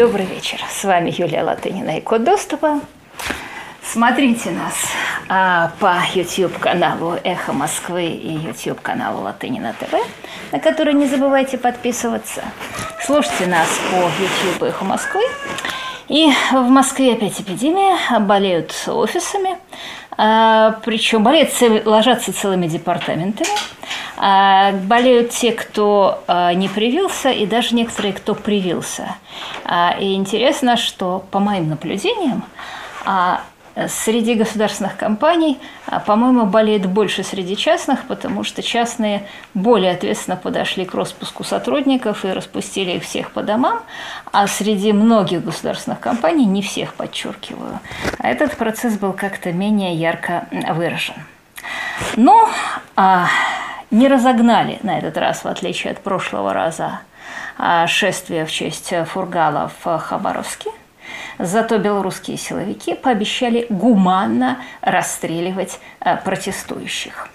Добрый вечер. С вами Юлия Латынина и Код доступа. Смотрите нас а, по YouTube-каналу «Эхо Москвы» и YouTube-каналу «Латынина ТВ», на который не забывайте подписываться. Слушайте нас по YouTube «Эхо Москвы». И в Москве опять эпидемия, болеют офисами, причем болеют, ложатся целыми департаментами – а, болеют те, кто а, не привился, и даже некоторые, кто привился. А, и интересно, что по моим наблюдениям, среди государственных компаний, по-моему, болеет больше среди частных, потому что частные более ответственно подошли к распуску сотрудников и распустили их всех по домам, а среди многих государственных компаний, не всех подчеркиваю, этот процесс был как-то менее ярко выражен. Ну, а не разогнали на этот раз, в отличие от прошлого раза, а, шествие в честь Фургала в Хабаровске. Зато белорусские силовики пообещали гуманно расстреливать а, протестующих.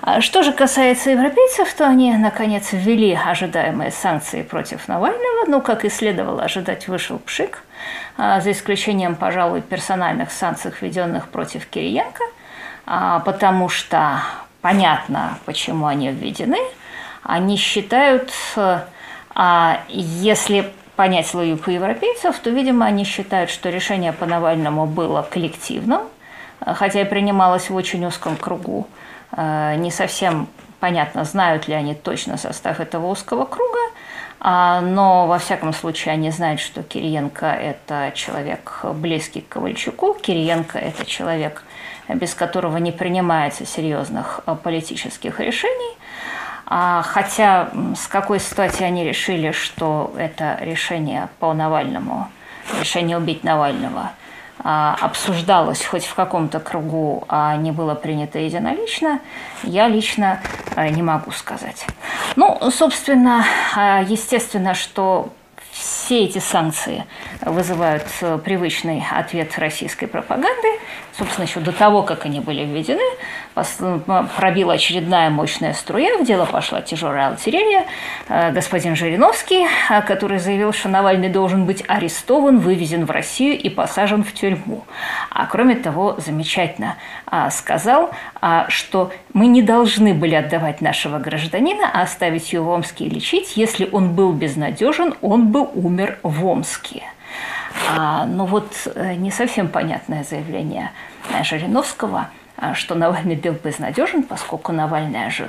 А что же касается европейцев, то они, наконец, ввели ожидаемые санкции против Навального. Ну, как и следовало ожидать, вышел пшик, за исключением, пожалуй, персональных санкций, введенных против Кириенко, потому что понятно, почему они введены. Они считают, а если понять логику европейцев, то, видимо, они считают, что решение по Навальному было коллективным, хотя и принималось в очень узком кругу. Э, не совсем понятно, знают ли они точно состав этого узкого круга, а, но, во всяком случае, они знают, что Кириенко – это человек близкий к Ковальчуку, Кириенко – это человек, без которого не принимается серьезных а, политических решений. А, хотя с какой стати они решили, что это решение по Навальному, решение убить Навального – обсуждалось хоть в каком-то кругу, а не было принято единолично, я лично не могу сказать. Ну, собственно, естественно, что все эти санкции вызывают э, привычный ответ российской пропаганды. Собственно, еще до того, как они были введены, пробила очередная мощная струя, в дело пошла тяжелая артиллерия. Э, господин Жириновский, э, который заявил, что Навальный должен быть арестован, вывезен в Россию и посажен в тюрьму. А кроме того, замечательно сказал, что мы не должны были отдавать нашего гражданина, а оставить его в Омске и лечить. Если он был безнадежен, он бы умер в Омске. А, но вот э, не совсем понятное заявление Жириновского – что Навальный был безнадежен, поскольку Навальный ожил.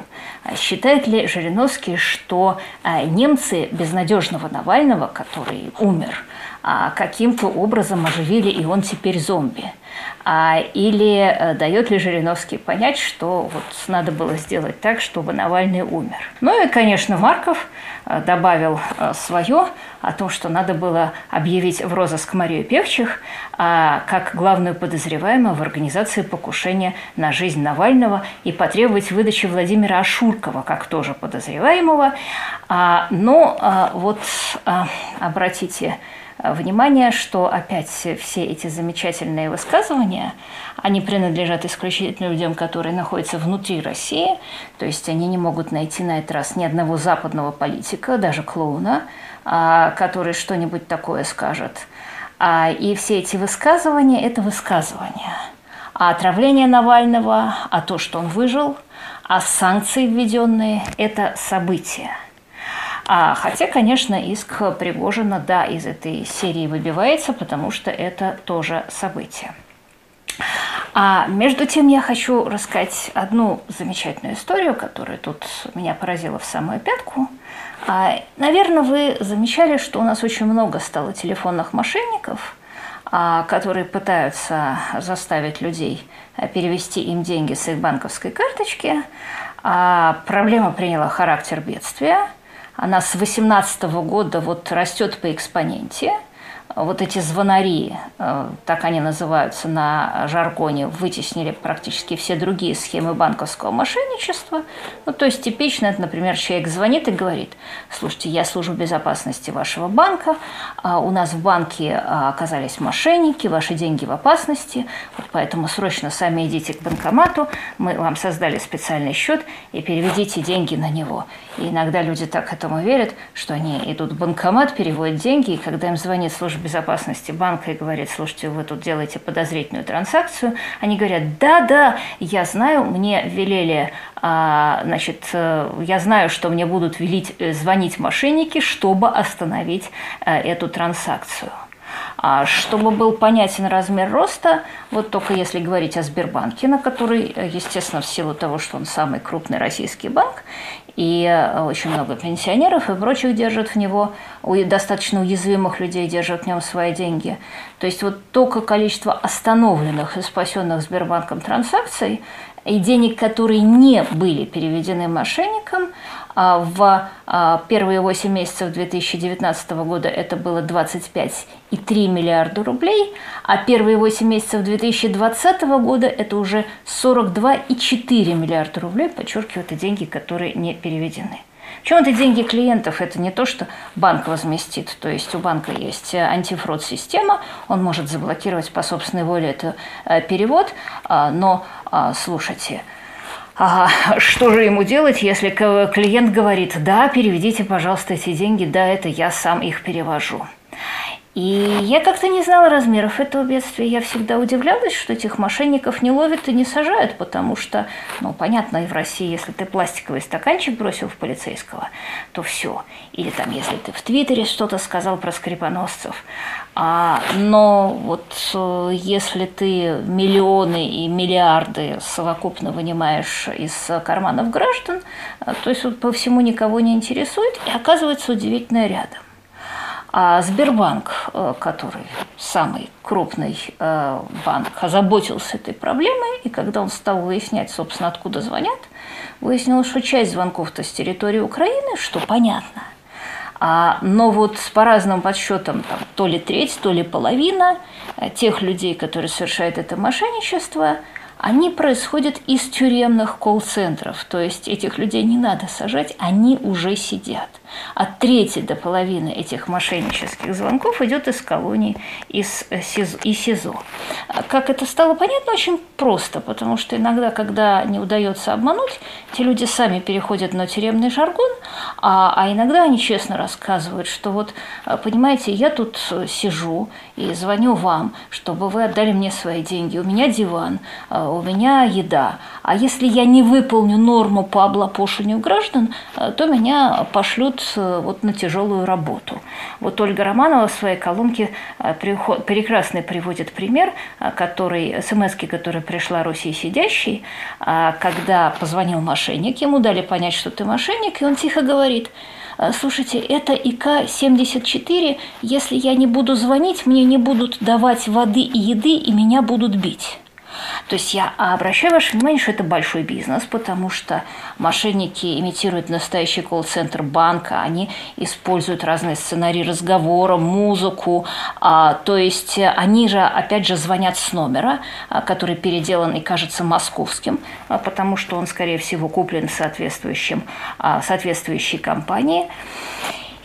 Считает ли Жириновский, что а, немцы безнадежного Навального, который умер, а, каким-то образом оживили, и он теперь зомби? А, или э, дает ли Жириновский понять, что вот надо было сделать так, чтобы Навальный умер? Ну и, конечно, Марков э, добавил э, свое о том, что надо было объявить в розыск Марию Певчих как главную подозреваемую в организации покушения на жизнь Навального и потребовать выдачи Владимира Ашуркова как тоже подозреваемого. Но вот обратите внимание, что опять все эти замечательные высказывания, они принадлежат исключительно людям, которые находятся внутри России, то есть они не могут найти на этот раз ни одного западного политика, даже клоуна, а, который что-нибудь такое скажет. А, и все эти высказывания – это высказывания. А отравление Навального, а то, что он выжил, а санкции введенные – это события – а, хотя, конечно, иск Пригожина, да, из этой серии выбивается, потому что это тоже событие. А между тем я хочу рассказать одну замечательную историю, которая тут меня поразила в самую пятку. А, наверное, вы замечали, что у нас очень много стало телефонных мошенников, а, которые пытаются заставить людей перевести им деньги с их банковской карточки. А, проблема приняла характер бедствия – она с 2018 года вот растет по экспоненте. Вот эти звонари, э, так они называются на жаргоне, вытеснили практически все другие схемы банковского мошенничества. Ну, то есть типично, это, например, человек звонит и говорит, слушайте, я служу безопасности вашего банка, а у нас в банке а, оказались мошенники, ваши деньги в опасности, вот поэтому срочно сами идите к банкомату, мы вам создали специальный счет и переведите деньги на него. И иногда люди так этому верят, что они идут в банкомат, переводят деньги, и когда им звонит служба безопасности банка и говорит, слушайте, вы тут делаете подозрительную транзакцию, они говорят, да, да, я знаю, мне велели, а, значит, э, я знаю, что мне будут велить э, звонить мошенники, чтобы остановить э, эту транзакцию. А чтобы был понятен размер роста, вот только если говорить о Сбербанке, на который, естественно, в силу того, что он самый крупный российский банк, и э, очень много пенсионеров и прочих держат в него, достаточно уязвимых людей держат в нем свои деньги. То есть вот только количество остановленных и спасенных Сбербанком транзакций и денег, которые не были переведены мошенникам, в а, первые 8 месяцев 2019 года это было 25,3 миллиарда рублей, а первые 8 месяцев 2020 года это уже 42,4 миллиарда рублей, подчеркиваю, это деньги, которые не переведены. Причем это деньги клиентов, это не то, что банк возместит. То есть у банка есть антифрод-система, он может заблокировать по собственной воле этот э, перевод, а, но слушайте, а что же ему делать, если клиент говорит, да, переведите, пожалуйста, эти деньги, да, это я сам их перевожу. И я как-то не знала размеров этого бедствия. Я всегда удивлялась, что этих мошенников не ловят и не сажают, потому что, ну, понятно, и в России, если ты пластиковый стаканчик бросил в полицейского, то все. Или там, если ты в Твиттере что-то сказал про скрипоносцев. А, но вот э, если ты миллионы и миллиарды совокупно вынимаешь из карманов граждан, э, то есть по всему никого не интересует, и оказывается удивительно рядом. А Сбербанк, э, который самый крупный э, банк, озаботился этой проблемой, и когда он стал выяснять, собственно, откуда звонят, выяснилось, что часть звонков-то с территории Украины, что понятно. А, но вот по разным подсчетам, там, то ли треть, то ли половина э, тех людей, которые совершают это мошенничество – они происходят из тюремных колл-центров. То есть этих людей не надо сажать, они уже сидят. От трети до половины этих мошеннических звонков идет из колоний, из э, СИЗО, и СИЗО. Как это стало понятно? Очень просто, потому что иногда, когда не удается обмануть, те люди сами переходят на тюремный жаргон, а, а иногда они честно рассказывают, что вот, э, понимаете, я тут э, сижу и звоню вам, чтобы вы отдали мне свои деньги, у меня диван, у меня еда. А если я не выполню норму по облапошению граждан, э, то меня пошлют э, вот на тяжелую работу. Вот Ольга Романова в своей колонке э, прекрасно приводит пример, который, смс который пришла Руси сидящий, когда позвонил мошенник, ему дали понять, что ты мошенник, и он тихо говорит, слушайте, это ИК-74, если я не буду звонить, мне не будут давать воды и еды, и меня будут бить. То есть я обращаю ваше внимание, что это большой бизнес, потому что мошенники имитируют настоящий колл-центр банка, они используют разные сценарии разговора, музыку, а, то есть они же, опять же, звонят с номера, а, который переделан и кажется московским, а, потому что он, скорее всего, куплен соответствующим, соответствующей компанией.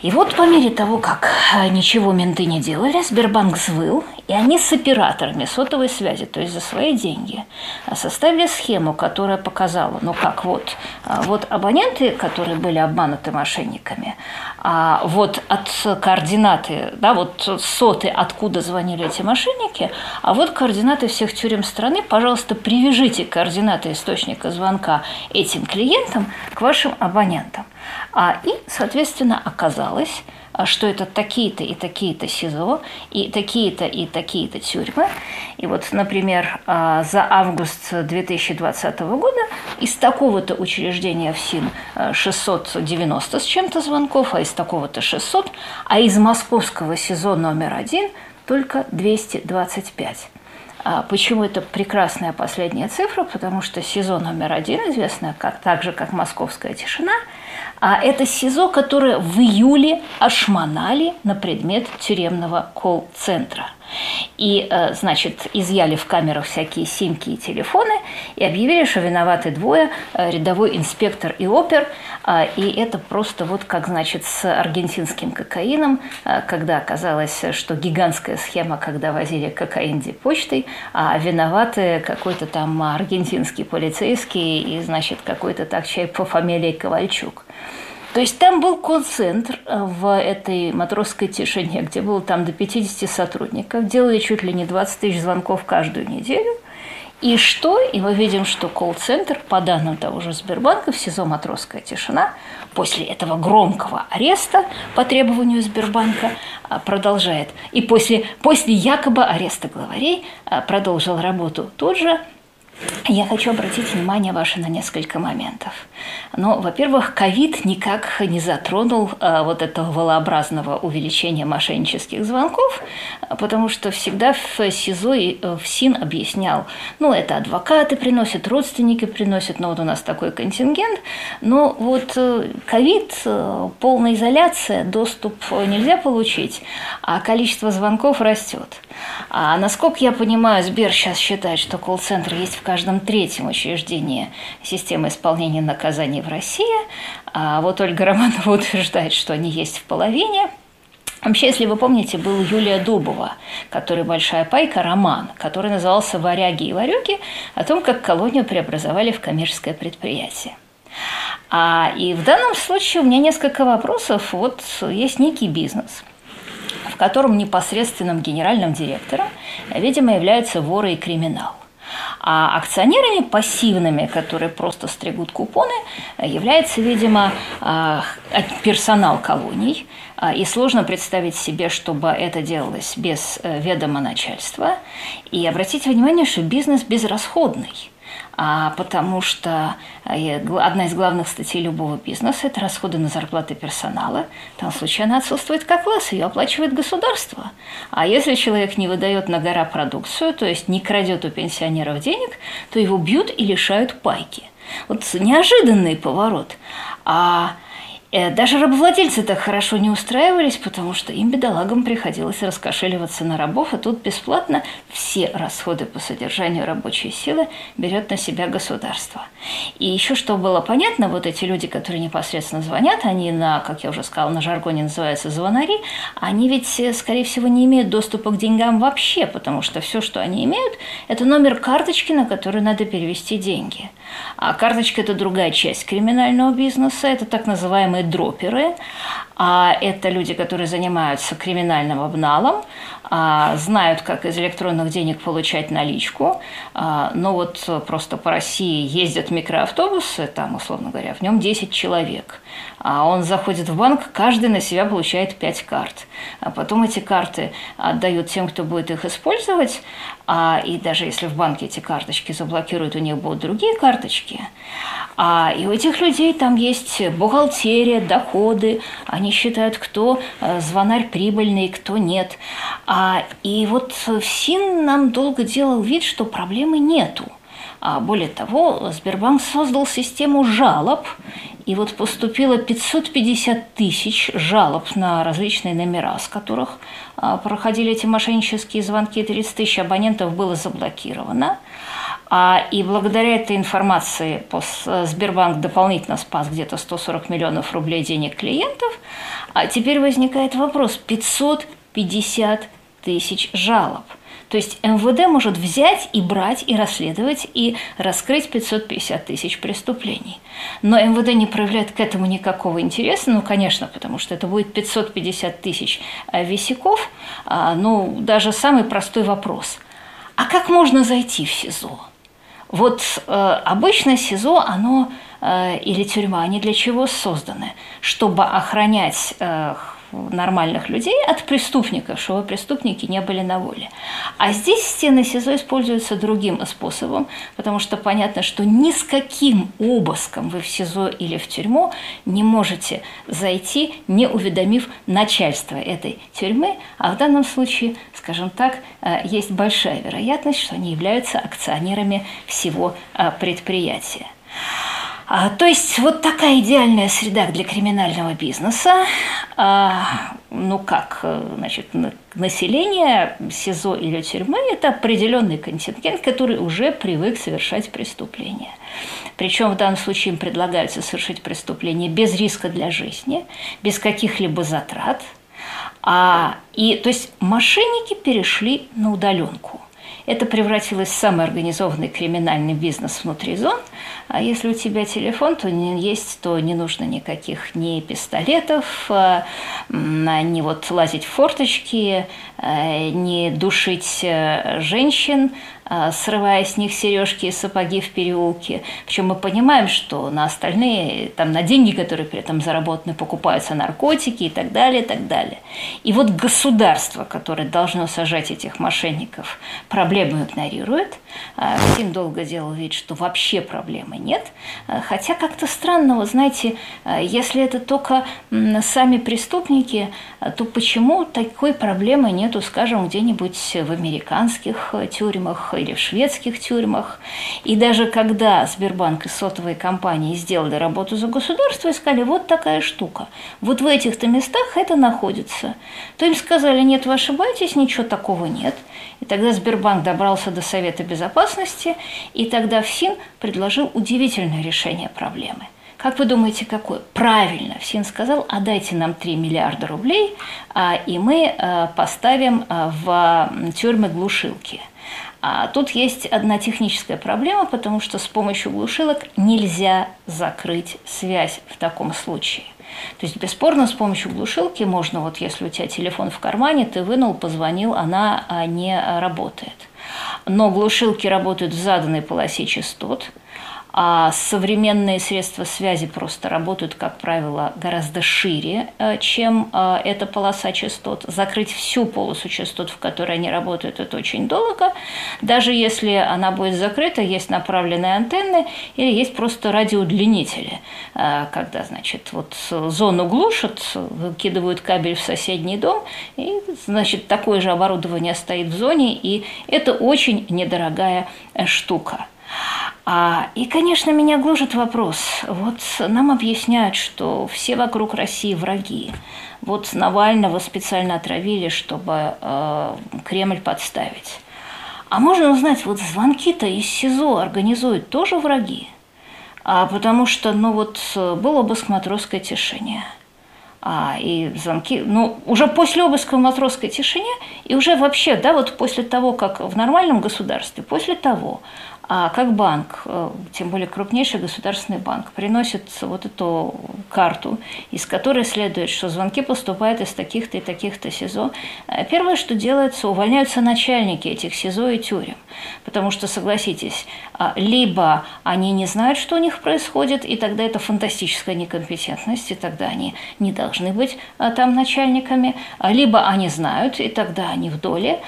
И вот по мере того, как а, ничего менты не делали, Сбербанк взвыл, и они с операторами сотовой связи, то есть за свои деньги, а, составили схему, которая показала, ну как вот, а, вот абоненты, которые были обмануты мошенниками, а вот от координаты, да, вот соты, откуда звонили эти мошенники, а вот координаты всех тюрем страны, пожалуйста, привяжите координаты источника звонка этим клиентам к вашим абонентам. А, и, соответственно, оказалось, а, что это такие-то и такие-то СИЗО, и такие-то и такие-то тюрьмы. И вот, например, а, за август 2020 года из такого-то учреждения в СИН 690 с чем-то звонков, а из такого-то 600, а из московского СИЗО номер один только 225. А почему это прекрасная последняя цифра? Потому что СИЗО номер один, известная как, так же, как «Московская тишина», А это СИЗО, которое в июле ошмонали на предмет тюремного колл-центра – и, э, значит, изъяли в камерах всякие симки и телефоны и объявили, что виноваты двое, э, рядовой инспектор и опер. А, и это просто вот как, значит, с аргентинским кокаином, э, когда оказалось, что гигантская схема, когда возили кокаин почтой, а виноваты какой-то там аргентинский полицейский и, значит, какой-то так человек по фамилии Ковальчук. То есть там был концентр э, в этой матросской тишине, где было там до 50 сотрудников, делали чуть ли не 20 тысяч звонков каждую неделю. И что? И мы видим, что колл-центр, по данным того же Сбербанка, в СИЗО «Матросская тишина», после этого громкого ареста по требованию Сбербанка э, продолжает. И после, после якобы ареста главарей э, продолжил работу тут же я хочу обратить внимание ваше на несколько моментов. Ну, во-первых, ковид никак не затронул а, вот этого волообразного увеличения мошеннических звонков, потому что всегда в СИЗО и э, в СИН объяснял, ну, это адвокаты приносят, родственники приносят, ну, вот у нас такой контингент, но вот э, ковид, э, полная изоляция, доступ нельзя получить, а количество звонков растет. А насколько я понимаю, Сбер сейчас считает, что колл-центр есть в каждом третьем учреждении системы исполнения наказаний в России. А вот Ольга Романова утверждает, что они есть в половине. Вообще, если вы помните, был Юлия Дубова, который «Большая пайка» роман, который назывался «Варяги и варюги», о том, как колонию преобразовали в коммерческое предприятие. А, и в данном случае у меня несколько вопросов. Вот есть некий бизнес – в котором непосредственным генеральным директором, видимо, являются воры и криминал. А акционерами пассивными, которые просто стригут купоны, является, видимо, а, персонал колоний. А, и сложно представить себе, чтобы это делалось без э, ведома начальства. И обратите внимание, что бизнес безрасходный – а, потому что э, одна из главных статей любого бизнеса – это расходы на зарплаты персонала. В том случае она отсутствует как класс, ее оплачивает государство. А если человек не выдает на гора продукцию, то есть не крадет у пенсионеров денег, то его бьют и лишают пайки. Вот неожиданный поворот. А даже рабовладельцы так хорошо не устраивались, потому что им, бедолагам, приходилось раскошеливаться на рабов, а тут бесплатно все расходы по содержанию рабочей силы берет на себя государство. И еще что было понятно, вот эти люди, которые непосредственно звонят, они на, как я уже сказала, на жаргоне называются звонари, они ведь, э, скорее всего, не имеют доступа к деньгам вообще, потому что все, что они имеют, это номер карточки, на который надо перевести деньги. А карточка – это другая часть криминального бизнеса, это так называемые называемые дроперы. А это люди, которые занимаются криминальным обналом, а, знают, как из электронных денег получать наличку. А, но вот просто по России ездят микроавтобусы, там, условно говоря, в нем 10 человек. А он заходит в банк, каждый на себя получает 5 карт. А потом эти карты отдают тем, кто будет их использовать. А, и даже если в банке эти карточки заблокируют, у них будут другие карточки. А, и у этих людей там есть бухгалтерия, доходы, они считают, кто э, звонарь прибыльный, кто нет. А, и вот ФСИН нам долго делал вид, что проблемы нету. А более того, Сбербанк создал систему жалоб, и вот поступило 550 тысяч жалоб на различные номера, с которых а, проходили эти мошеннические звонки, 30 тысяч абонентов было заблокировано. А, и благодаря этой информации Сбербанк дополнительно спас где-то 140 миллионов рублей денег клиентов. А теперь возникает вопрос, 550 тысяч жалоб – то есть МВД может взять и брать, и расследовать, и раскрыть 550 тысяч преступлений. Но МВД не проявляет к этому никакого интереса, ну, конечно, потому что это будет 550 тысяч э, висяков. А, ну, даже самый простой вопрос. А как можно зайти в СИЗО? Вот э, обычно СИЗО, оно э, или тюрьма, они для чего созданы? Чтобы охранять э, нормальных людей от преступников, чтобы преступники не были на воле. А здесь стены СИЗО используются другим способом, потому что понятно, что ни с каким обыском вы в СИЗО или в тюрьму не можете зайти, не уведомив начальство этой тюрьмы, а в данном случае, скажем так, э, есть большая вероятность, что они являются акционерами всего э, предприятия. А, то есть вот такая идеальная среда для криминального бизнеса. А, ну как, э, значит, население СИЗО или тюрьмы – это определенный контингент, который уже привык совершать преступления. Причем в данном случае им предлагается совершить преступление без риска для жизни, без каких-либо затрат. А, и, то есть мошенники перешли на удаленку – это превратилось в самый организованный криминальный бизнес внутри зон. А если у тебя телефон, то не есть, то не нужно никаких ни пистолетов, а, ни вот лазить в форточки, а, не душить э, женщин, а, срывая с них сережки и сапоги в переулке. Причем мы понимаем, что на остальные, там, на деньги, которые при этом заработаны, покупаются наркотики и так далее, и так далее. И вот государство, которое должно сажать этих мошенников, проблему игнорирует. А, долго делал вид, что вообще проблемы нет. А, хотя как-то странно, вы знаете, если это только сами преступники, то почему такой проблемы нету, скажем, где-нибудь в американских тюрьмах или в шведских тюрьмах. И даже когда Сбербанк и сотовые компании сделали работу за государство, искали вот такая штука. Вот в этих-то местах это находится. То им сказали, нет, вы ошибаетесь, ничего такого нет. И тогда Сбербанк добрался до Совета Безопасности, и тогда ФСИН предложил удивительное решение проблемы – как вы думаете, какое? Правильно, ФСИН сказал, а дайте нам 3 миллиарда рублей, а, и мы а, поставим а, в тюрьмы глушилки. А тут есть одна техническая проблема, потому что с помощью глушилок нельзя закрыть связь в таком случае. То есть, бесспорно, с помощью глушилки можно, вот если у тебя телефон в кармане, ты вынул, позвонил, она а, не работает. Но глушилки работают в заданной полосе частот, а современные средства связи просто работают, как правило, гораздо шире, э, чем э, эта полоса частот. Закрыть всю полосу частот, в которой они работают, это очень долго. Даже если она будет закрыта, есть направленные антенны или есть просто радиоудлинители, э, когда, значит, вот зону глушат, выкидывают кабель в соседний дом, и, значит, такое же оборудование стоит в зоне, и это очень недорогая штука. А, и, конечно, меня гложет вопрос. Вот нам объясняют, что все вокруг России враги. Вот Навального специально отравили, чтобы э, Кремль подставить. А можно узнать, вот звонки-то из СИЗО организуют тоже враги? А потому что, ну вот, был обыск матросской тишине. А, и звонки, ну, уже после обыска в матросской тишине, и уже вообще, да, вот после того, как в нормальном государстве, после того, а как банк, э, тем более крупнейший государственный банк, приносит вот эту карту, из которой следует, что звонки поступают из таких-то и таких-то СИЗО, э, первое, что делается, увольняются начальники этих СИЗО и тюрем. Потому что, согласитесь, а, либо они не знают, что у них происходит, и тогда это фантастическая некомпетентность, и тогда они не должны быть а, там начальниками, а, либо они знают, и тогда они в доле,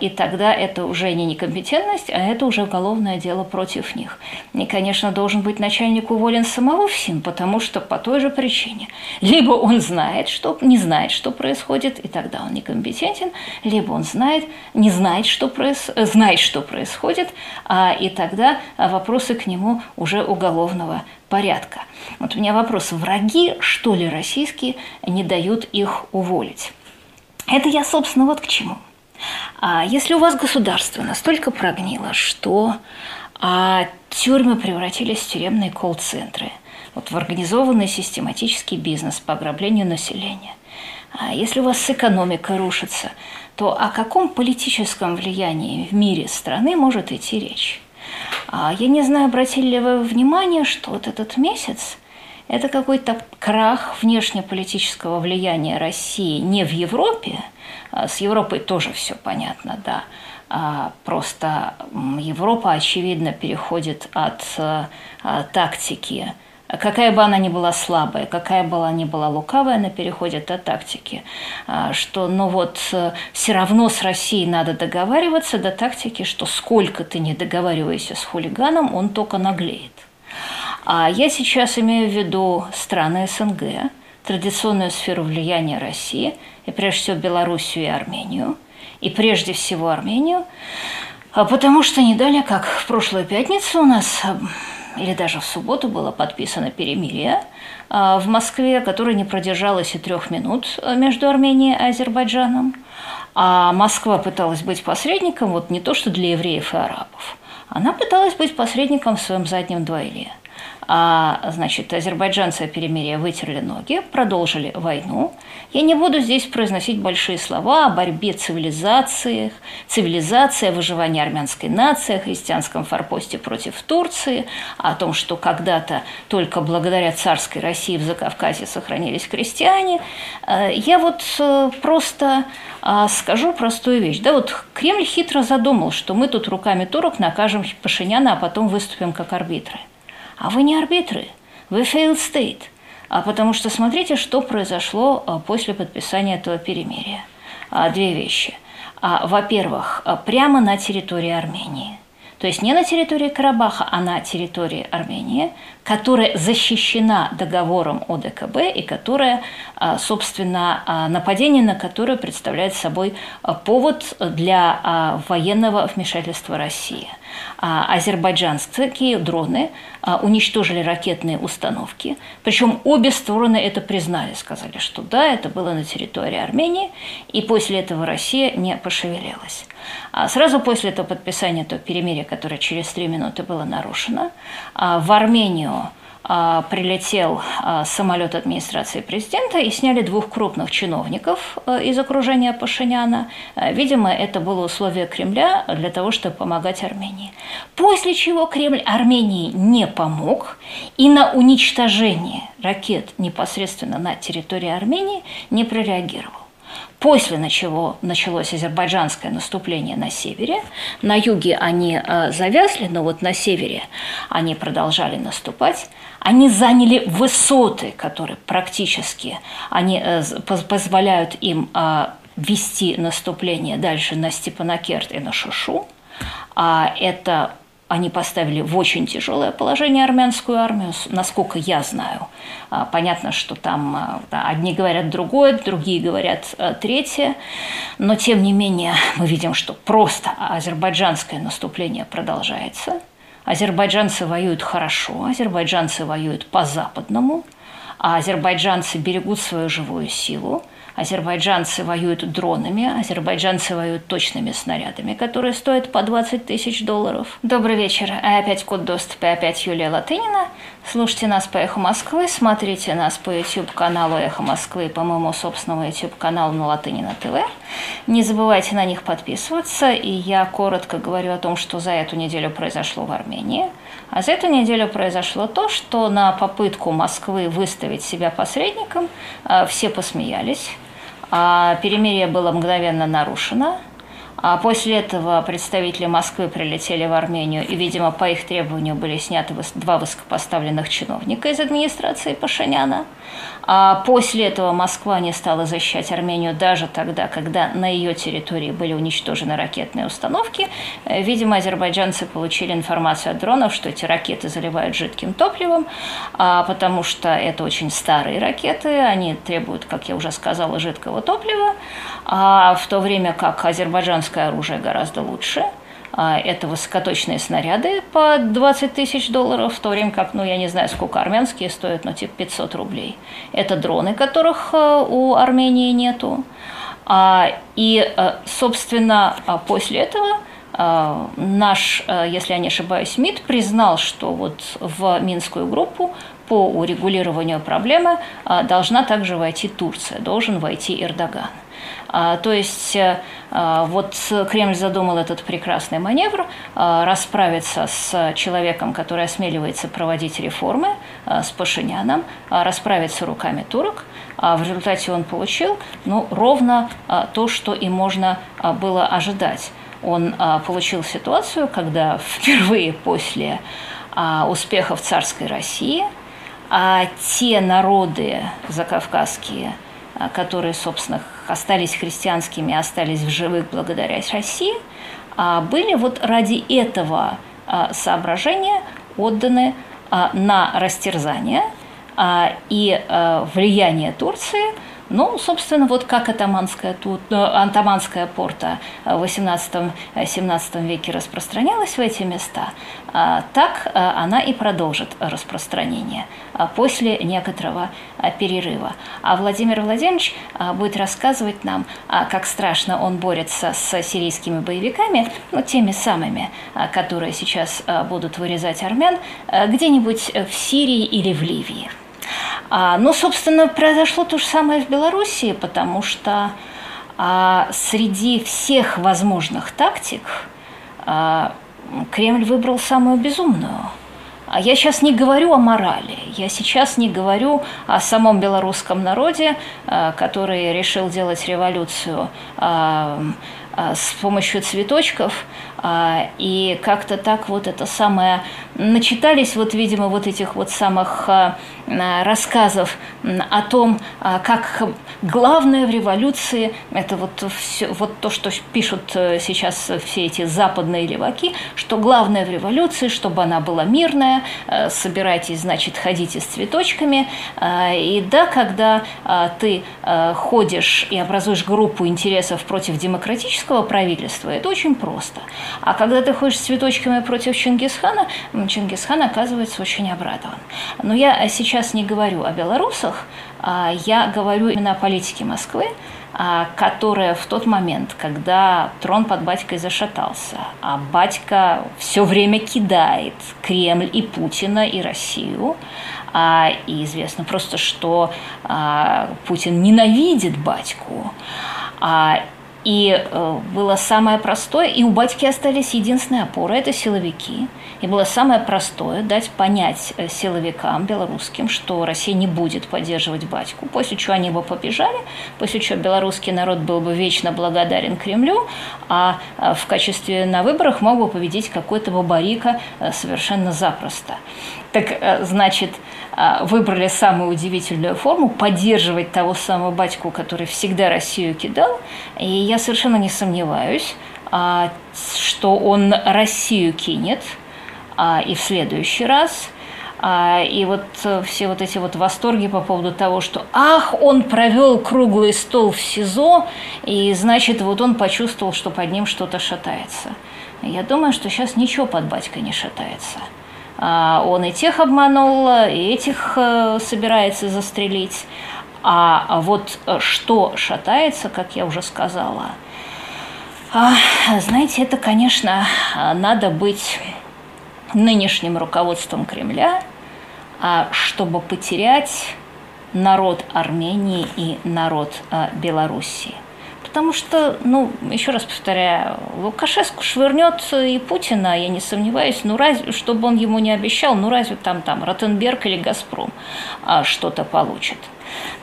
и тогда это уже не некомпетентность, а это уже уголовное дело против них. И, конечно, должен быть начальник уволен самого ФСИН, потому что по той же причине. Либо он знает, что не знает, что происходит, и тогда он некомпетентен, либо он знает, не знает, что, проис... знает, что происходит, и тогда вопросы к нему уже уголовного порядка. Вот у меня вопрос, враги, что ли, российские, не дают их уволить? Это я, собственно, вот к чему. А если у вас государство настолько прогнило, что а, тюрьмы превратились в тюремные колл-центры, вот в организованный систематический бизнес по ограблению населения, а если у вас экономика рушится, то о каком политическом влиянии в мире страны может идти речь? А я не знаю, обратили ли вы внимание, что вот этот месяц – это какой-то крах внешнеполитического влияния России не в Европе, а с Европой тоже все понятно, да, а просто Европа, очевидно, переходит от тактики Какая бы она ни была слабая, какая бы она ни была лукавая, она переходит от тактики. А, что, ну вот, э, все равно с Россией надо договариваться до тактики, что сколько ты не договариваешься с хулиганом, он только наглеет. А я сейчас имею в виду страны СНГ, традиционную сферу влияния России, и прежде всего Белоруссию и Армению, и прежде всего Армению, а потому что не далее, как в прошлую пятницу у нас или даже в субботу было подписано перемирие в Москве, которое не продержалось и трех минут между Арменией и Азербайджаном. А Москва пыталась быть посредником вот не то что для евреев и арабов, она пыталась быть посредником в своем заднем дворе – а, значит, азербайджанцы о перемирии вытерли ноги, продолжили войну. Я не буду здесь произносить большие слова о борьбе цивилизациях, цивилизация, выживании армянской нации, о христианском форпосте против Турции, о том, что когда-то только благодаря царской России в Закавказье сохранились крестьяне. Э, я вот э, просто а, скажу простую вещь. Да, вот Кремль хитро задумал, что мы тут руками турок накажем Пашиняна, а потом выступим как арбитры. А вы не арбитры, вы failed state. А потому что смотрите, что произошло а, после подписания этого перемирия. А, две вещи. Во-первых, прямо на территории Армении – то есть не на территории Карабаха, а на территории Армении, которая защищена договором ОДКБ и которая, собственно, нападение на которое представляет собой повод для военного вмешательства России – а, азербайджанские дроны а, уничтожили ракетные установки. Причем обе стороны это признали, сказали, что да, это было на территории Армении, и после этого Россия не пошевелилась. А сразу после этого подписания этого перемирия, которое через три минуты было нарушено, в Армению а, прилетел а, самолет администрации президента и сняли двух крупных чиновников а, из окружения Пашиняна. Видимо, это было условие Кремля для того, чтобы помогать Армении. После чего Кремль Армении не помог и на уничтожение ракет непосредственно на территории Армении не прореагировал после чего началось азербайджанское наступление на севере. На юге они э, завязли, но вот на севере они продолжали наступать. Они заняли высоты, которые практически они э, позволяют им э, вести наступление дальше на Степанакерт и на Шушу. А это они поставили в очень тяжелое положение армянскую армию, насколько я знаю. А, понятно, что там а, одни говорят другое, другие говорят а, третье, но тем не менее мы видим, что просто азербайджанское наступление продолжается. Азербайджанцы воюют хорошо, азербайджанцы воюют по-западному, а азербайджанцы берегут свою живую силу – Азербайджанцы воюют дронами, азербайджанцы воюют точными снарядами, которые стоят по 20 тысяч долларов. Добрый вечер. А опять код доступа, опять Юлия Латынина. Слушайте нас по «Эхо Москвы», смотрите нас по YouTube-каналу «Эхо Москвы» и по моему собственному YouTube-каналу на Латынина ТВ. Не забывайте на них подписываться, и я коротко говорю о том, что за эту неделю произошло в Армении. А за эту неделю произошло то, что на попытку Москвы выставить себя посредником э, все посмеялись. А перемирие было мгновенно нарушено. А после этого представители Москвы прилетели в Армению, и, видимо, по их требованию были сняты два высокопоставленных чиновника из администрации Пашиняна. А после этого Москва не стала защищать Армению даже тогда, когда на ее территории были уничтожены ракетные установки. Э, видимо, азербайджанцы получили информацию от дронов, что эти ракеты заливают жидким топливом, а, потому что это очень старые ракеты, они требуют, как я уже сказала, жидкого топлива, а в то время как азербайджанское оружие гораздо лучше – а, это высокоточные снаряды по 20 тысяч долларов, в то время как, ну, я не знаю, сколько армянские стоят, но типа 500 рублей. Это дроны, которых э, у Армении нету. А, и, э, собственно, а после этого э, наш, если я не ошибаюсь, МИД признал, что вот в Минскую группу по урегулированию проблемы должна также войти Турция, должен войти Эрдоган. А, то есть э, а, вот Кремль задумал этот прекрасный маневр а, расправиться с человеком, который осмеливается проводить реформы, с Пашиняном, расправиться руками турок. В результате он получил ну, ровно то, что и можно было ожидать. Он получил ситуацию, когда впервые после успехов царской России те народы закавказские, которые, собственно, остались христианскими, остались в живых благодаря России, а были вот ради этого а, соображения отданы а, на растерзание, и влияние Турции Ну, собственно, вот как атаманская, тут, э, атаманская порта в 18-17 веке распространялась в эти места, а, так э, она и продолжит распространение а, после некоторого перерыва. А Владимир Владимирович будет рассказывать нам, как страшно он борется с сирийскими боевиками, ну, теми самыми, которые сейчас будут вырезать армян, где-нибудь в Сирии или в Ливии. А, ну, собственно, произошло то же самое в Белоруссии, потому что а, среди всех возможных тактик а, Кремль выбрал самую безумную. А я сейчас не говорю о морали, я сейчас не говорю о самом белорусском народе, а, который решил делать революцию а, а, с помощью цветочков, и как-то так вот это самое... Начитались вот, видимо, вот этих вот самых а, рассказов о том, как главное в революции, это вот, все, вот то, что пишут э, сейчас все эти западные леваки, что главное в революции, чтобы она была мирная, э, собирайтесь, значит, ходите с цветочками, и да, когда ты ходишь и образуешь группу интересов против демократического правительства, это очень просто – а когда ты ходишь с цветочками против Чингисхана, Чингисхан оказывается очень обрадован. Но я сейчас не говорю о белорусах, а я говорю именно о политике Москвы, а, которая в тот момент, когда трон под батькой зашатался, а батька все время кидает Кремль и Путина, и Россию, а, и известно просто, что Путин ненавидит батьку, и э, было самое простое, и у батьки остались единственная опора – это силовики. И было самое простое дать понять э, силовикам белорусским, что Россия не будет поддерживать батьку, после чего они бы побежали, после чего белорусский народ был бы вечно благодарен Кремлю, а э, в качестве на выборах мог бы победить какой-то бабарика совершенно запросто. Так, значит, выбрали самую удивительную форму – поддерживать того самого батьку, который всегда Россию кидал. И я совершенно не сомневаюсь, а, что он Россию кинет а, и в следующий раз – и вот э, все вот эти вот восторги по поводу того, что ах, он провел круглый стол в СИЗО, и значит, вот он почувствовал, что под ним что-то шатается. Я думаю, что сейчас ничего под батькой не шатается. А, он и тех обманул, и этих э, собирается застрелить. А вот э, что шатается, как я уже сказала, а, знаете, это, конечно, надо быть нынешним руководством Кремля, а, чтобы потерять народ Армении и народ э, Белоруссии. Потому что, ну, еще раз повторяю, Лукашеску швырнет и Путина, я не сомневаюсь, ну разве, чтобы он ему не обещал, ну разве там, там Ротенберг или Газпром а, что-то получит.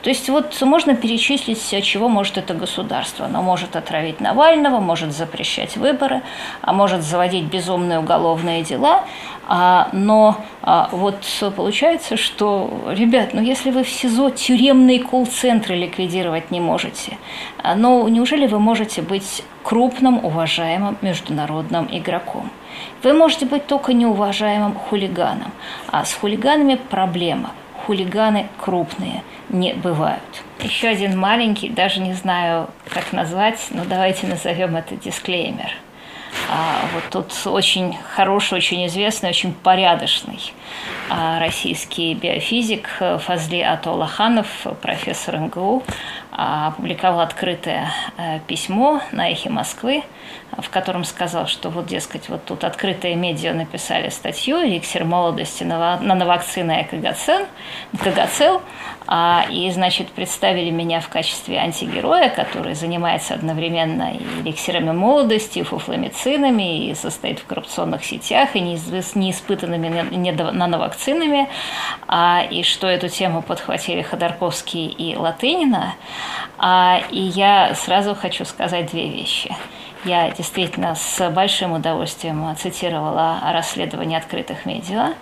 То есть вот можно перечислить, чего может это государство. Оно может отравить Навального, может запрещать выборы, а может заводить безумные уголовные дела. А, но а, вот получается, что, ребят, ну если вы в СИЗО тюремные колл-центры ликвидировать не можете, а, ну неужели вы можете быть крупным, уважаемым международным игроком? Вы можете быть только неуважаемым хулиганом, а с хулиганами проблема – хулиганы крупные не бывают. Еще один маленький, даже не знаю, как назвать, но давайте назовем это дисклеймер. А, вот тут очень хороший, очень известный, очень порядочный а, российский биофизик Фазли Атолаханов, профессор МГУ, а, опубликовал открытое э, письмо на «Эхе Москвы», в котором сказал, что вот, дескать, вот тут открытые медиа написали статью «Эликсир молодости на новокцина Кагацел», Кагацел а, и, значит, представили меня в качестве антигероя, который занимается одновременно и эликсирами молодости, и фуфламицинами, и состоит в коррупционных сетях, и неиспытанными нановакцинами, а, и что эту тему подхватили Ходорковский и Латынина. А, и я сразу хочу сказать две вещи – я действительно с большим удовольствием цитировала расследования открытых медиа,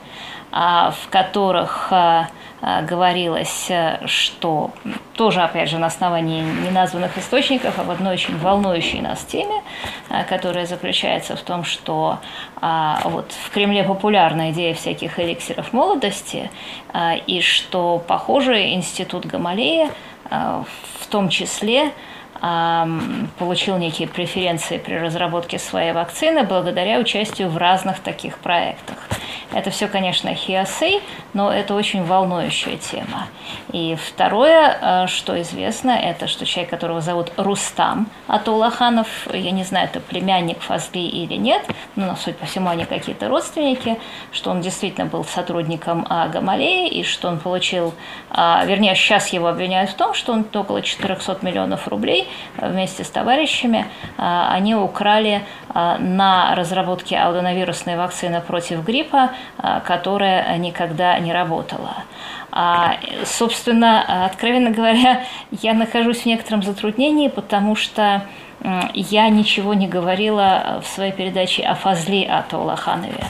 а, в которых а, а, говорилось, что тоже, опять же, на основании неназванных источников, об одной очень волнующей нас теме, которая заключается в том, что вот в Кремле популярна идея всяких эликсиров молодости, и что, похоже, институт Гамалея в том числе получил некие преференции при разработке своей вакцины благодаря участию в разных таких проектах. Это все, конечно, hearsay, но это очень волнующая тема. И второе, э, что известно, это что человек, которого зовут Рустам Атулаханов, я не знаю, это племянник Фазли или нет, но, судя по всему, они какие-то родственники, что он действительно был сотрудником Гамалеи, и что он получил, а, вернее, сейчас его обвиняют в том, что он около 400 миллионов рублей вместе с товарищами, а, они украли а, на разработке аудоновирусной вакцины против гриппа, которая никогда не работала. А, собственно, откровенно говоря, я нахожусь в некотором затруднении, потому что я ничего не говорила в своей передаче о Фазли Атаулаханове.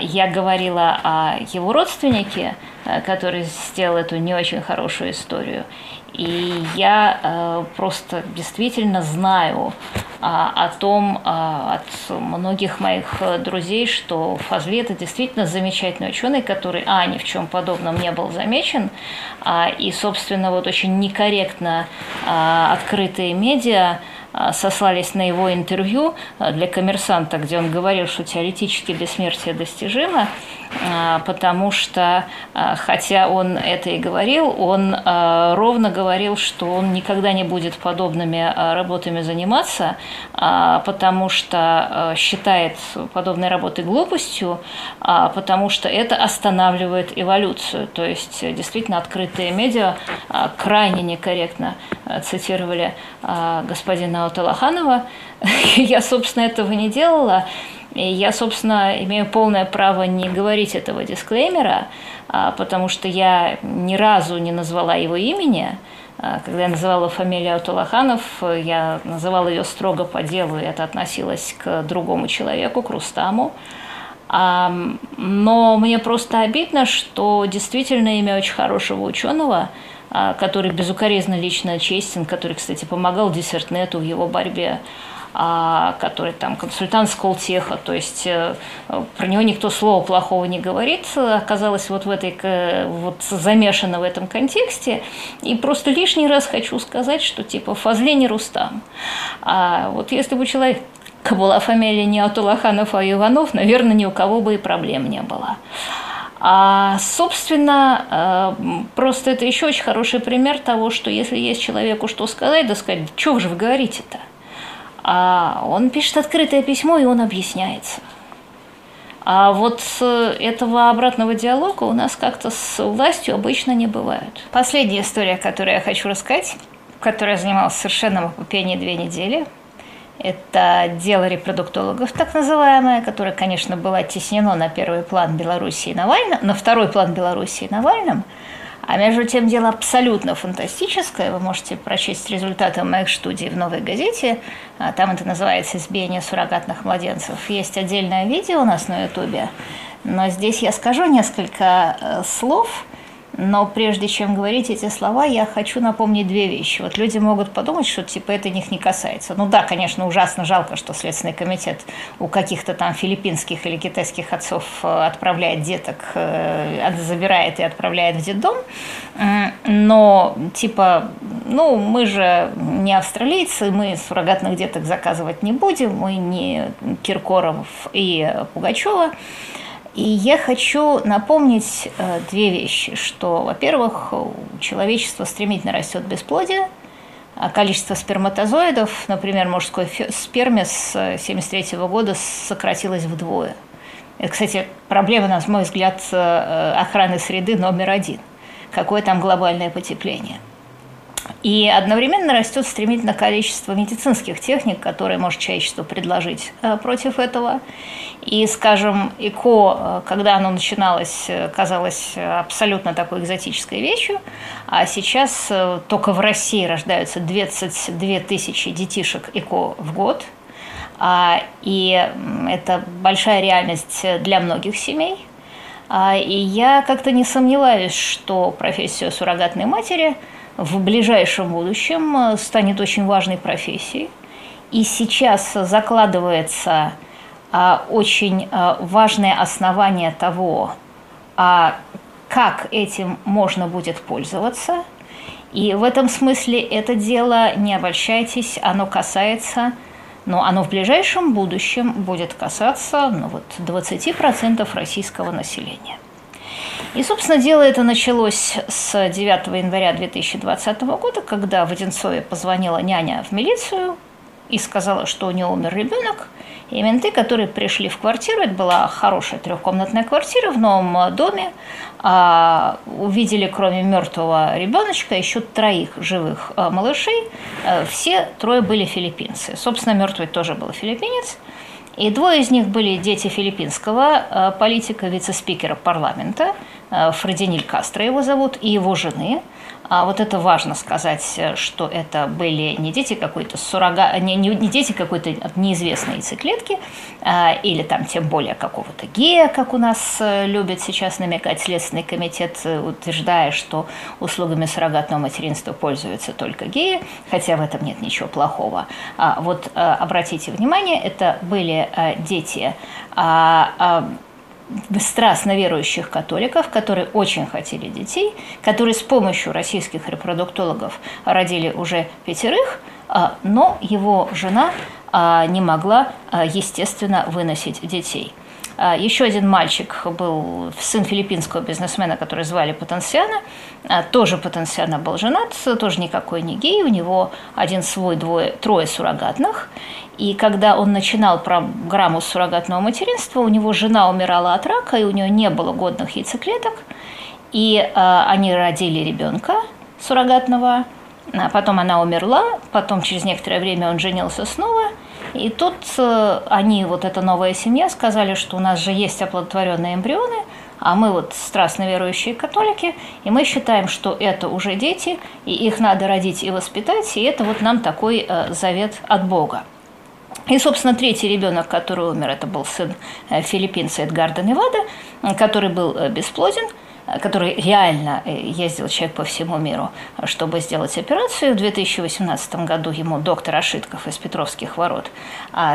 Я говорила о его родственнике, который сделал эту не очень хорошую историю. И я э, просто действительно знаю а, о том а, от многих моих друзей, что Фазли это действительно замечательный ученый, который, а, ни в чем подобном не был замечен, а, и, собственно, вот очень некорректно открытые медиа сослались на его интервью для коммерсанта, где он говорил, что теоретически бессмертие достижимо, потому что, хотя он это и говорил, он ровно говорил, что он никогда не будет подобными работами заниматься, потому что считает подобные работы глупостью, потому что это останавливает эволюцию. То есть, действительно, открытые медиа крайне некорректно цитировали господина Ивана Талаханова. Я, собственно, этого не делала. И я, собственно, имею полное право не говорить этого дисклеймера, а, потому что я ни разу не назвала его имени. А, когда я называла фамилию Атулаханов, я называла ее строго по делу, и это относилось к другому человеку, к Рустаму. Но мне просто обидно, что действительно имя очень хорошего ученого – а, который безукоризненно лично честен, который, кстати, помогал Диссертнету в его борьбе а, который там консультант с Колтеха, то есть э, про него никто слова плохого не говорит, оказалось вот в этой, вот замешана в этом контексте. И просто лишний раз хочу сказать, что типа Фазли не Рустам. А вот если бы человек была фамилия не Атулаханов, а Иванов, наверное, ни у кого бы и проблем не было. А, собственно, э, просто это еще очень хороший пример того, что если есть человеку что сказать, да сказать, что же вы говорите-то? А он пишет открытое письмо, и он объясняется. А вот этого обратного диалога у нас как-то с властью обычно не бывает. Последняя история, которую я хочу рассказать, в которой я занималась совершенно в эпопении две недели – это дело репродуктологов, так называемое, которое, конечно, было оттеснено на первый план Белоруссии и Навальным, на второй план Белоруссии и Навальным. А между тем дело абсолютно фантастическое. Вы можете прочесть результаты моих студий в «Новой газете». А там это называется «Избиение суррогатных младенцев». Есть отдельное видео у нас на Ютубе. Но здесь я скажу несколько э, слов – но прежде чем говорить эти слова, я хочу напомнить две вещи. Вот люди могут подумать, что типа это них не касается. Ну да, конечно, ужасно жалко, что Следственный комитет у каких-то там филиппинских или китайских отцов э, отправляет деток, э, забирает и отправляет в детдом. Но типа, ну мы же не австралийцы, мы суррогатных деток заказывать не будем, мы не Киркоров и Пугачева. И я хочу напомнить э, две вещи, что, во-первых, человечество стремительно растет бесплодие, а количество сперматозоидов, например, мужской сперме с 1973 года сократилось вдвое. Это, кстати, проблема, на мой взгляд, э, охраны среды номер один. Какое там глобальное потепление – и одновременно растет стремительно количество медицинских техник, которые может человечество предложить э, против этого. И, скажем, ЭКО, э, когда оно начиналось, э, казалось абсолютно такой экзотической вещью, а сейчас только в России рождаются 22 тысячи детишек ЭКО в год. А, и это большая реальность для многих семей. А, и я как-то не сомневаюсь, что профессия суррогатной матери – в ближайшем будущем э, станет очень важной профессией. И сейчас закладывается а, очень а, важное основание того, а, как этим можно будет пользоваться. И в этом смысле это дело, не обольщайтесь, оно касается, но оно в ближайшем будущем будет касаться ну, вот, 20% российского населения. И, собственно, дело это началось с 9 января 2020 года, когда в Одинцове позвонила няня в милицию и сказала, что у нее умер ребенок. И менты, которые пришли в квартиру, это была хорошая трехкомнатная квартира в новом доме, а, увидели, кроме мертвого ребеночка, еще троих живых а, малышей. А, все трое были филиппинцы. Собственно, мертвый тоже был филиппинец. И двое из них были дети филиппинского политика, вице-спикера парламента, Фрединиль Кастро его зовут, и его жены – а вот это важно сказать, что это были не дети какой-то суррога, не, не, не дети какой-то неизвестной яйцеклетки, а, или там тем более какого-то гея, как у нас э, любят сейчас намекать Следственный комитет, э, утверждая, что услугами суррогатного материнства пользуются только геи, хотя в этом нет ничего плохого. А, вот э, обратите внимание, это были дети а, а, страстно верующих католиков, которые очень хотели детей, которые с помощью российских репродуктологов родили уже пятерых, а, но его жена а, не могла, а, естественно, выносить детей. Еще один мальчик был сын филиппинского бизнесмена, который звали Потенсиана. Тоже Потенсиана был женат, тоже никакой не гей. У него один свой, двое, трое суррогатных. И когда он начинал программу суррогатного материнства, у него жена умирала от рака, и у нее не было годных яйцеклеток. И э, они родили ребенка суррогатного, а потом она умерла, потом через некоторое время он женился снова. И тут э, они, вот эта новая семья, сказали, что у нас же есть оплодотворенные эмбрионы, а мы вот страстно верующие католики, и мы считаем, что это уже дети, и их надо родить и воспитать, и это вот нам такой э, завет от Бога. И, собственно, третий ребенок, который умер, это был сын э, филиппинца Эдгарда Невада, который был бесплоден, который реально ездил человек по всему миру, чтобы сделать операцию. В 2018 году ему доктор Ашитков из Петровских ворот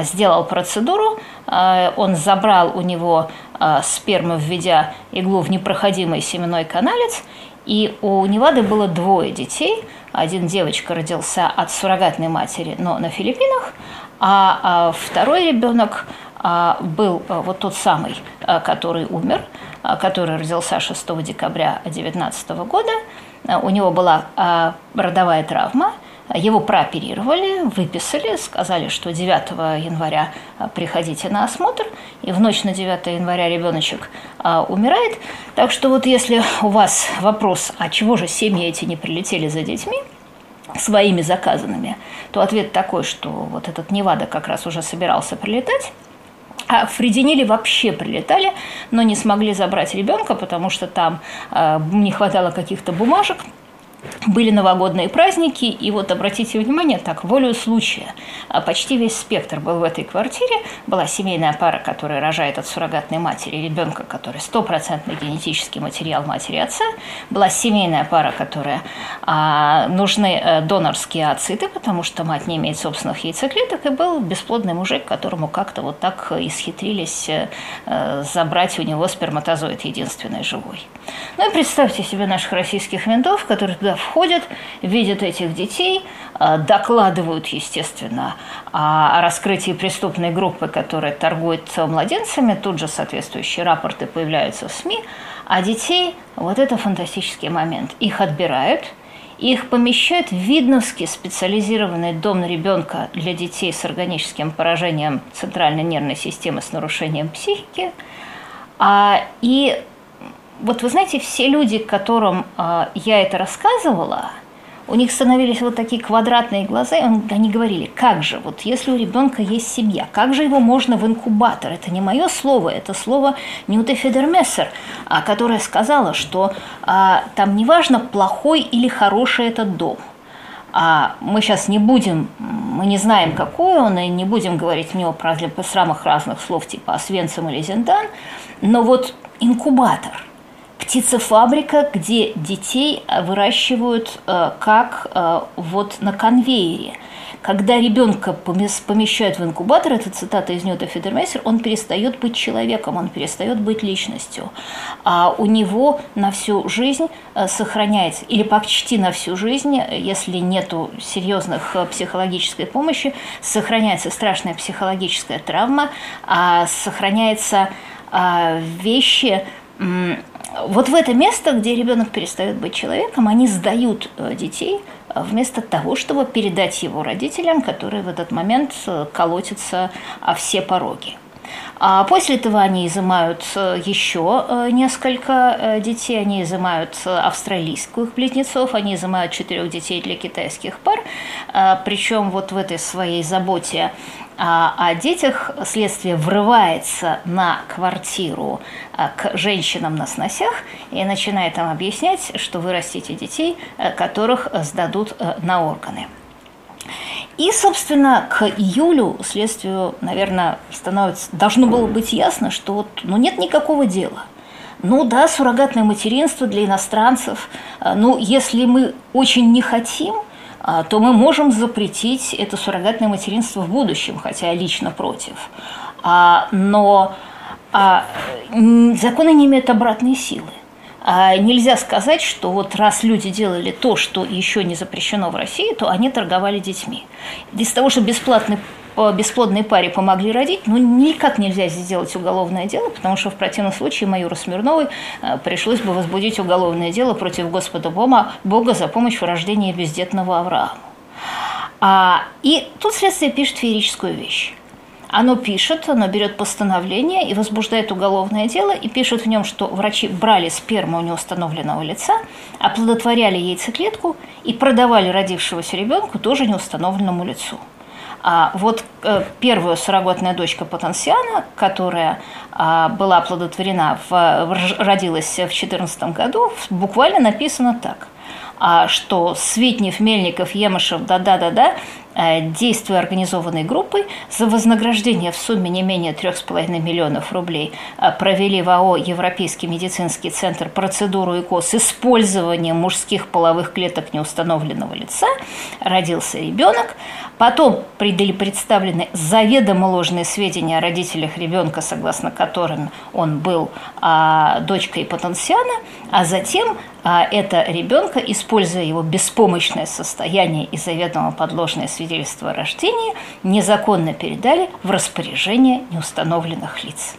сделал процедуру. Он забрал у него сперму, введя иглу в непроходимый семенной каналец. И у Невады было двое детей. Один девочка родился от суррогатной матери, но на Филиппинах, а, а второй ребенок а, был а, вот тот самый, который умер, который родился 6 декабря 2019 года. У него была родовая травма, его прооперировали, выписали, сказали, что 9 января приходите на осмотр, и в ночь на 9 января ребеночек умирает. Так что вот если у вас вопрос, а чего же семьи эти не прилетели за детьми – своими заказанными, то ответ такой, что вот этот Невада как раз уже собирался прилетать, а Фрединили вообще прилетали, но не смогли забрать ребенка, потому что там э, не хватало каких-то бумажек, были новогодние праздники, и вот обратите внимание, так, волю случая, а почти весь спектр был в этой квартире. Была семейная пара, которая рожает от суррогатной матери ребенка, который стопроцентный генетический материал матери отца. Была семейная пара, которая а, нужны а, донорские ациты, потому что мать не имеет собственных яйцеклеток, и был бесплодный мужик, которому как-то вот так исхитрились а, забрать у него сперматозоид единственный живой. Ну и представьте себе наших российских ментов, которые туда входят, видят этих детей, а, докладывают, естественно, о раскрытии преступной группы, которая торгует младенцами, тут же соответствующие рапорты появляются в СМИ, а детей, вот это фантастический момент, их отбирают, их помещают в Видновский специализированный дом ребенка для детей с органическим поражением центральной нервной системы с нарушением психики. А, и вот вы знаете, все люди, которым э, я это рассказывала, у них становились вот такие квадратные глаза, и он, они говорили, как же, вот если у ребенка есть семья, как же его можно в инкубатор? Это не мое слово, это слово Нюты Федермессер, а, которая сказала, что а, там неважно, плохой или хороший этот дом. А мы сейчас не будем, мы не знаем, какой он, и не будем говорить в него про самых разных слов, типа Освенцим или Зендан, но вот инкубатор – птицефабрика, где детей э, выращивают э, как э, вот на конвейере. когда ребенка помещают в инкубатор, это цитата из Ньюта Федермейсер, он перестает быть человеком, он перестает быть личностью. А у него на всю жизнь сохраняется, или почти на всю жизнь, если нету серьезных психологической помощи, сохраняется страшная психологическая травма, а сохраняется а, вещи, вот в это место, где ребенок перестает быть человеком, они сдают э, детей э, вместо того, чтобы передать его родителям, которые в этот момент э, колотятся о все пороги. А после этого они изымают еще несколько детей, они изымают австралийских близнецов, они изымают четырех детей для китайских пар. Причем вот в этой своей заботе о детях следствие врывается на квартиру а, к женщинам на сносях и начинает им объяснять, что вы растите детей, э, которых сдадут э, на органы. И, собственно, к июлю следствию, наверное, становится, должно было быть ясно, что вот, ну, нет никакого дела. Ну да, суррогатное материнство для иностранцев. Э, ну, если мы очень не хотим – а, то мы можем запретить это суррогатное материнство в будущем, хотя я лично против. А, но а, законы не имеют обратной силы. нельзя сказать, что вот раз люди делали то, что еще не запрещено в России, то они торговали детьми. Из того, что бесплатный бесплодной паре помогли родить, ну, никак нельзя сделать уголовное дело, потому что в противном случае майору Смирновой э, пришлось бы возбудить уголовное дело против Господа Бома, Бога за помощь в рождении бездетного Авраама. А, и тут следствие пишет феерическую вещь. Оно пишет, оно берет постановление и возбуждает уголовное дело и пишет в нем, что врачи брали сперму у неустановленного лица, оплодотворяли яйцеклетку и продавали родившегося ребенку тоже неустановленному лицу. А вот э, первая суррогатная дочка Потенсиана, которая а, была оплодотворена, родилась в 2014 году, буквально написано так – а что Светнев, Мельников, Емышев, да-да-да-да, э, действуя организованной группой, за вознаграждение в сумме не менее 3,5 миллионов рублей э, провели в АО «Европейский медицинский центр» процедуру ЭКО с использованием мужских половых клеток неустановленного лица. Родился ребенок. Потом были представлены заведомо ложные сведения о родителях ребенка, согласно которым он был а, дочкой потенциана, а затем а, это ребенка, используя его беспомощное состояние и заведомо подложное свидетельство о рождении, незаконно передали в распоряжение неустановленных лиц.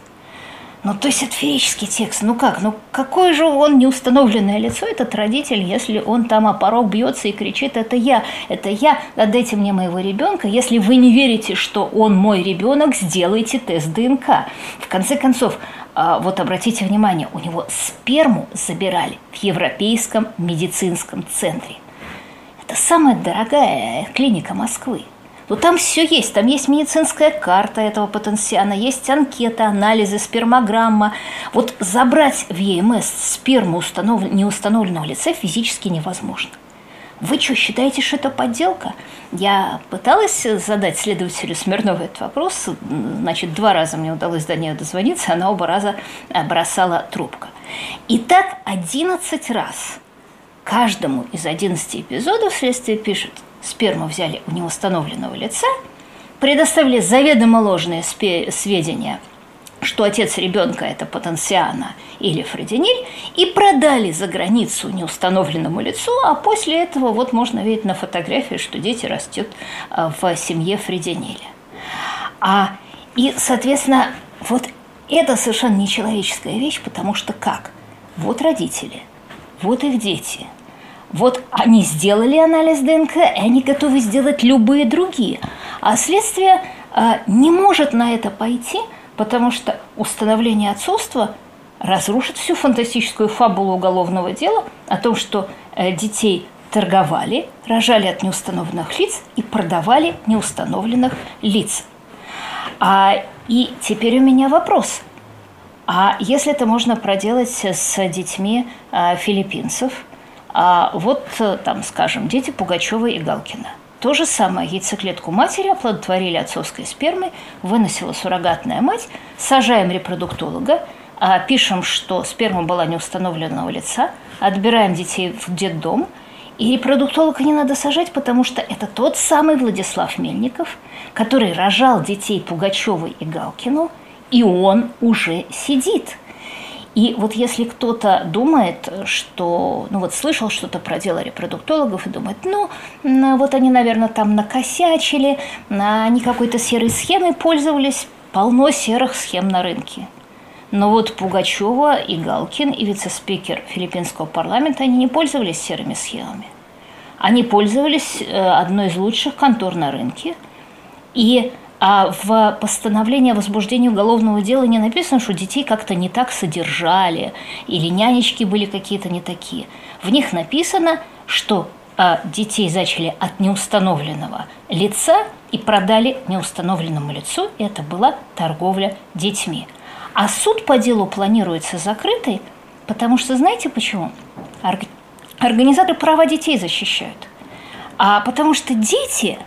Ну, то есть это феерический текст. Ну как? Ну какое же он неустановленное лицо, этот родитель, если он там о порог бьется и кричит, это я, это я, отдайте мне моего ребенка. Если вы не верите, что он мой ребенок, сделайте тест ДНК. В конце концов, а, вот обратите внимание, у него сперму забирали в Европейском медицинском центре. Это самая дорогая клиника Москвы. Но там все есть. Там есть медицинская карта этого потенциана, есть анкета, анализы, спермограмма. Вот забрать в ЕМС сперму установ... неустановленного лица физически невозможно. Вы что, считаете, что это подделка? Я пыталась задать следователю Смирнову этот вопрос. Значит, два раза мне удалось до нее дозвониться, она оба раза бросала трубку. И так 11 раз каждому из 11 эпизодов следствие пишет – сперму взяли у неустановленного лица, предоставили заведомо ложные сведения, что отец ребенка – это Потенциана или Фрединиль, и продали за границу неустановленному лицу, а после этого вот можно видеть на фотографии, что дети растут а, в семье Фрединиля. А, и, соответственно, вот это совершенно нечеловеческая вещь, потому что как? Вот родители, вот их дети – вот они сделали анализ ДНК, и они готовы сделать любые другие. А следствие э, не может на это пойти, потому что установление отцовства разрушит всю фантастическую фабулу уголовного дела о том, что э, детей торговали, рожали от неустановленных лиц и продавали неустановленных лиц. А, и теперь у меня вопрос. А если это можно проделать с детьми а, филиппинцев – а вот э, там, скажем, дети Пугачева и Галкина. То же самое яйцеклетку матери оплодотворили отцовской спермой, выносила суррогатная мать, сажаем репродуктолога, а пишем, что сперма была неустановленного лица, отбираем детей в детдом, И репродуктолога не надо сажать, потому что это тот самый Владислав Мельников, который рожал детей Пугачевой и Галкину, и он уже сидит. И вот если кто-то думает, что, ну вот слышал что-то про дело репродуктологов и думает, ну, вот они, наверное, там накосячили, они какой-то серой схемой пользовались, полно серых схем на рынке. Но вот Пугачева и Галкин, и вице-спикер филиппинского парламента, они не пользовались серыми схемами. Они пользовались э, одной из лучших контор на рынке. И а в постановлении о возбуждении уголовного дела не написано, что детей как-то не так содержали, или нянечки были какие-то не такие. В них написано, что а, детей зачали от неустановленного лица и продали неустановленному лицу, и это была торговля детьми. А суд по делу планируется закрытый, потому что знаете почему? Организаторы права детей защищают. А потому что дети,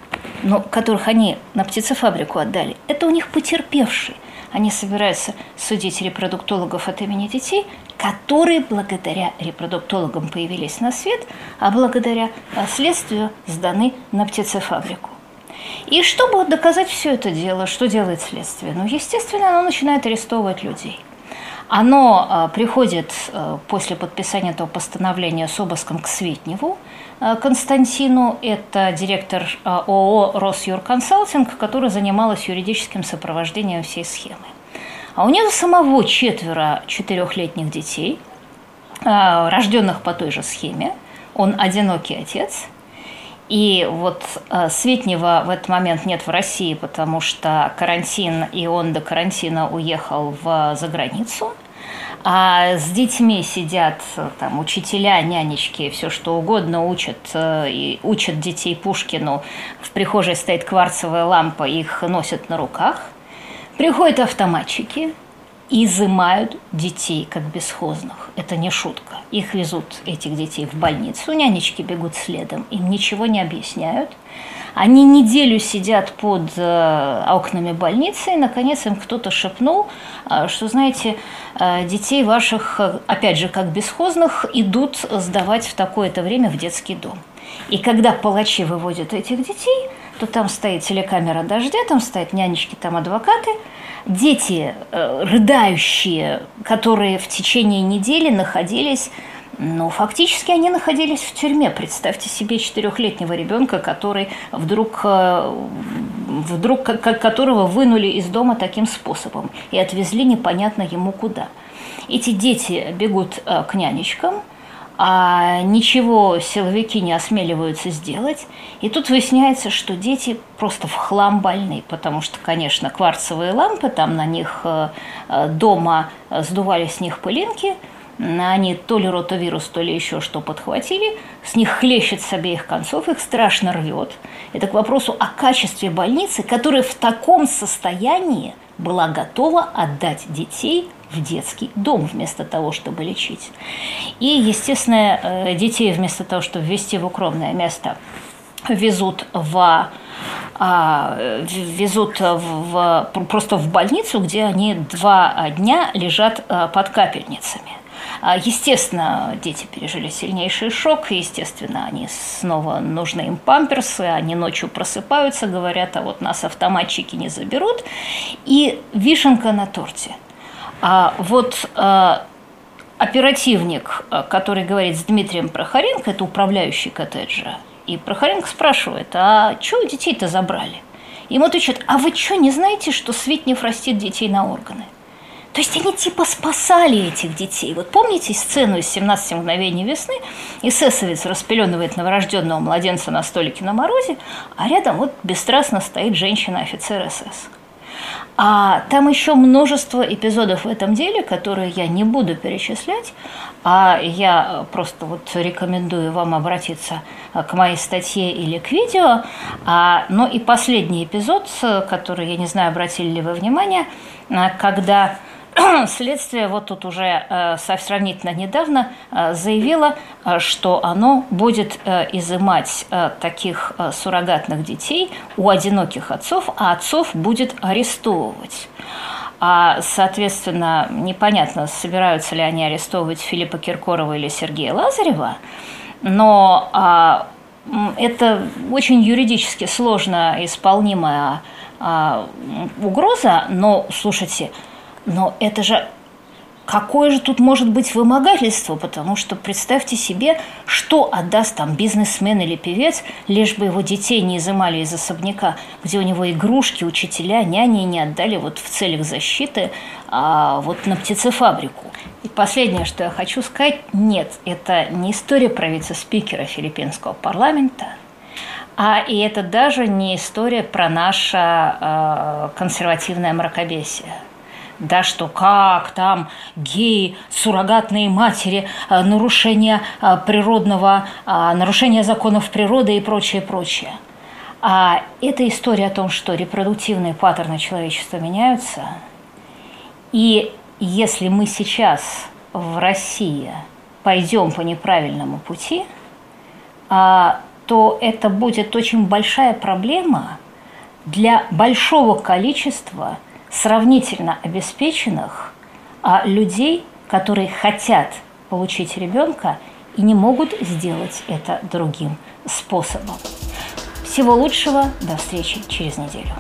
ну, которых они на птицефабрику отдали, это у них потерпевшие. Они собираются судить репродуктологов от имени детей, которые благодаря репродуктологам появились на свет, а благодаря следствию сданы на птицефабрику. И чтобы доказать все это дело, что делает следствие? Ну, естественно, оно начинает арестовывать людей. Оно а, приходит а, после подписания этого постановления с обыском к Светневу а, Константину. Это директор а, ООО «Росюрконсалтинг», который занималась юридическим сопровождением всей схемы. А у него самого четверо четырехлетних детей, а, рожденных по той же схеме. Он одинокий отец – и вот э, Светнева в этот момент нет в России, потому что карантин, и он до карантина уехал в, за границу. А с детьми сидят там учителя, нянечки, все что угодно учат, э, и учат детей Пушкину. В прихожей стоит кварцевая лампа, их носят на руках. Приходят автоматчики, изымают детей как бесхозных. Это не шутка. Их везут, этих детей, в больницу, нянечки бегут следом, им ничего не объясняют. Они неделю сидят под э, окнами больницы, и, наконец, им кто-то шепнул, э, что, знаете, э, детей ваших, опять же, как бесхозных, идут сдавать в такое-то время в детский дом. И когда палачи выводят этих детей, то там стоит телекамера дождя, там стоят нянечки, там адвокаты – дети рыдающие, которые в течение недели находились ну, фактически они находились в тюрьме. Представьте себе четырехлетнего ребенка, который вдруг, э, вдруг которого вынули из дома таким способом и отвезли непонятно ему куда. Эти дети бегут э, к нянечкам – а ничего силовики не осмеливаются сделать. И тут выясняется, что дети просто в хлам больны, потому что, конечно, кварцевые лампы, там на них э, дома сдували с них пылинки, они то ли ротовирус, то ли еще что подхватили, с них хлещет с обеих концов, их страшно рвет. Это к вопросу о качестве больницы, которая в таком состоянии была готова отдать детей в детский дом вместо того, чтобы лечить. И, естественно, э, детей вместо того, чтобы ввести в укромное место, везут в а, везут в, просто в больницу, где они два дня лежат э, под капельницами. А, естественно, дети пережили сильнейший шок, естественно, они снова нужны им памперсы, они ночью просыпаются, говорят, а вот нас автоматчики не заберут. И вишенка на торте – а вот а, оперативник, а, который говорит с Дмитрием Прохоренко, это управляющий коттеджа, и Прохоренко спрашивает, а что детей-то забрали? Ему отвечают, а вы что, не знаете, что Светнев растит детей на органы? То есть они типа спасали этих детей. Вот помните сцену из «17 мгновений весны»? Эсэсовец распеленывает новорожденного младенца на столике на морозе, а рядом вот бесстрастно стоит женщина-офицер СС. А там еще множество эпизодов в этом деле, которые я не буду перечислять, а я просто вот рекомендую вам обратиться к моей статье или к видео. А, но и последний эпизод, который, я не знаю, обратили ли вы внимание, когда следствие вот тут уже э, сравнительно недавно э, заявило, э, что оно будет изымать таких суррогатных детей у одиноких отцов, а отцов будет арестовывать. А, соответственно, непонятно, собираются ли они арестовывать Филиппа Киркорова или Сергея Лазарева, но а, это очень юридически сложно исполнимая а, угроза, но, слушайте, но это же какое же тут может быть вымогательство? Потому что представьте себе, что отдаст там бизнесмен или певец, лишь бы его детей не изымали из особняка, где у него игрушки, учителя, няни не отдали вот в целях защиты а вот на птицефабрику. И последнее, что я хочу сказать, нет, это не история про вице-спикера филиппинского парламента, а и это даже не история про наше э, консервативное мракобесие да что как там геи, суррогатные матери, э, нарушение э, природного, э, нарушение законов природы и прочее, прочее. А это история о том, что репродуктивные паттерны человечества меняются. И если мы сейчас в России пойдем по неправильному пути, то это будет очень большая проблема для большого количества сравнительно обеспеченных а людей, которые хотят получить ребенка и не могут сделать это другим способом. Всего лучшего, до встречи через неделю.